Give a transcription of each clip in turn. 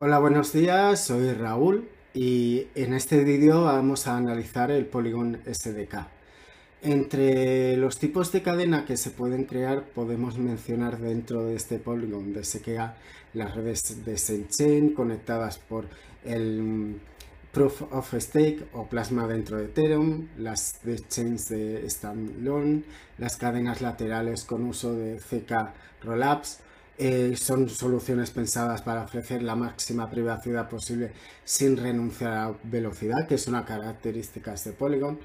Hola, buenos días, soy Raúl y en este vídeo vamos a analizar el Polygon SDK. Entre los tipos de cadena que se pueden crear podemos mencionar dentro de este Polygon de SDK las redes de Sidechain conectadas por el Proof of Stake o Plasma dentro de Ethereum, las de chains de Standalone, las cadenas laterales con uso de CK Rollups, eh, son soluciones pensadas para ofrecer la máxima privacidad posible sin renunciar a velocidad, que es una característica de Polygon.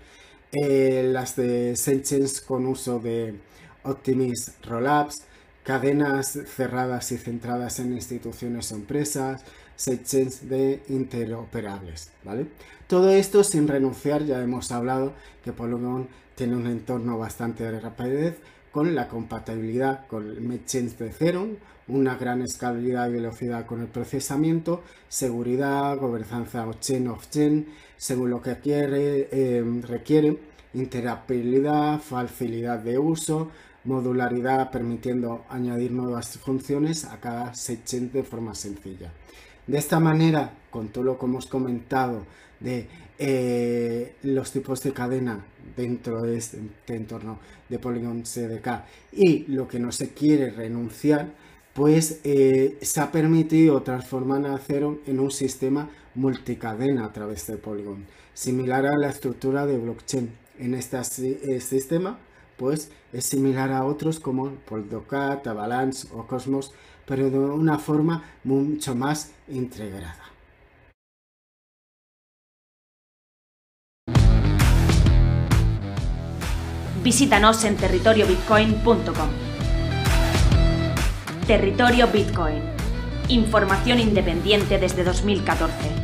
Eh, las de Sidechains con uso de Optimist Rollups, cadenas cerradas y centradas en instituciones o empresas, sidechains de interoperables, ¿vale? Todo esto sin renunciar, ya hemos hablado que Polygon tiene un entorno bastante de rapidez, con la compatibilidad con el MedChains de Ethereum, una gran escalabilidad y velocidad con el procesamiento, seguridad, gobernanza chain of chain, según lo que quiere, em, requiere, interoperabilidad, facilidad de uso, modularidad permitiendo añadir nuevas funciones a cada sidechain de forma sencilla. De esta manera, con todo lo que hemos comentado de eh, los tipos de cadena dentro de este, entorno de Polygon CDK y lo que no se quiere renunciar, pues eh, se ha permitido transformar a Cero en un sistema multicadena a través de Polygon, similar a la estructura de blockchain. En este sistema, pues es similar a otros como Polkadot, Avalanche o Cosmos, pero de una forma mucho más integrada. Visítanos en territoriobitcoin.com. Territorio Bitcoin. Información independiente desde 2014.